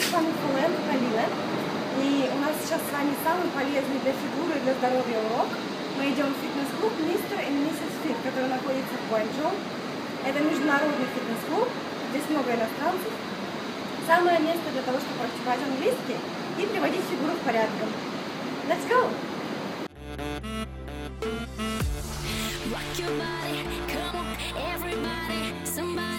с вами Фулен Халила. И у нас сейчас с вами самый полезный для фигуры и для здоровья урок. Мы идем в фитнес-клуб Мистер и Миссис Фит, который находится в Гуанчжоу. Это международный фитнес-клуб, здесь много иностранцев. Самое место для того, чтобы практиковать английский и приводить фигуру в порядок. Let's go! Rock your body, come on, everybody, somebody.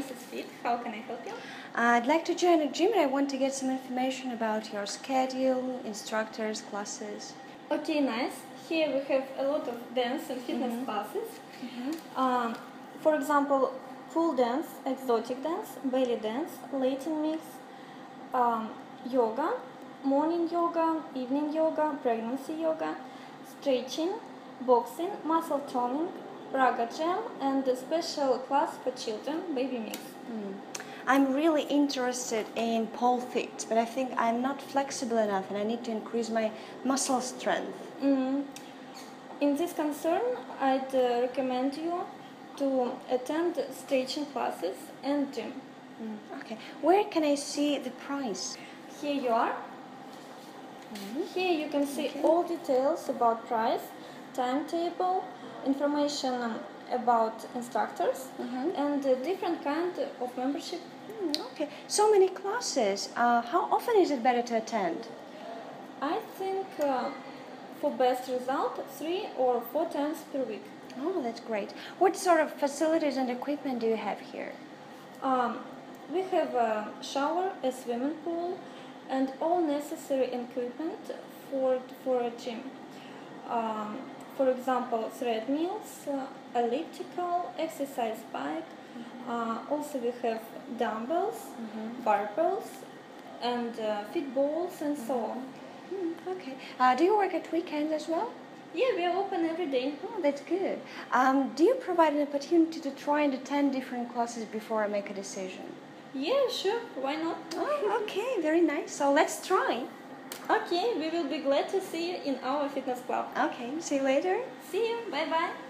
Mrs. Fit. How can I help you? I'd like to join a gym and I want to get some information about your schedule, instructors, classes. Okay, nice. Here we have a lot of dance and fitness classes. Um, for example, pole dance, exotic dance, belly dance, Latin mix, um, yoga, morning yoga, evening yoga, pregnancy yoga, stretching, boxing, muscle toning, ragga jam, and a special class for children, baby mix. I'm really interested in pole fit, but I think I'm not flexible enough and I need to increase my muscle strength. Mm. In this concern, I'd uh, recommend you to attend stretching classes and gym. Okay. Where can I see the price? Here you are. Here you can see all details about price, timetable, information um, about instructors, and uh, different kind of membership. Hmm, okay. So many classes. Uh, how often is it better to attend? I think uh, for best result, three or four times per week. Oh, that's great. What sort of facilities and equipment do you have here? Um, we have a shower, a swimming pool, and all necessary equipment for for a gym. Um, for example, treadmills, uh, elliptical, exercise bike. Uh, also, we have dumbbells, barbells, and uh, fit balls, and so on. Hmm, okay. Uh, do you work at weekends as well? Yeah, we are open every day. Oh, that's good. Um, do you provide an opportunity to try and attend different classes before I make a decision? Yeah, sure. Why not? Oh, okay. Very nice. So let's try. Okay, we will be glad to see you in our fitness club. Okay. See you later. See you. Bye bye.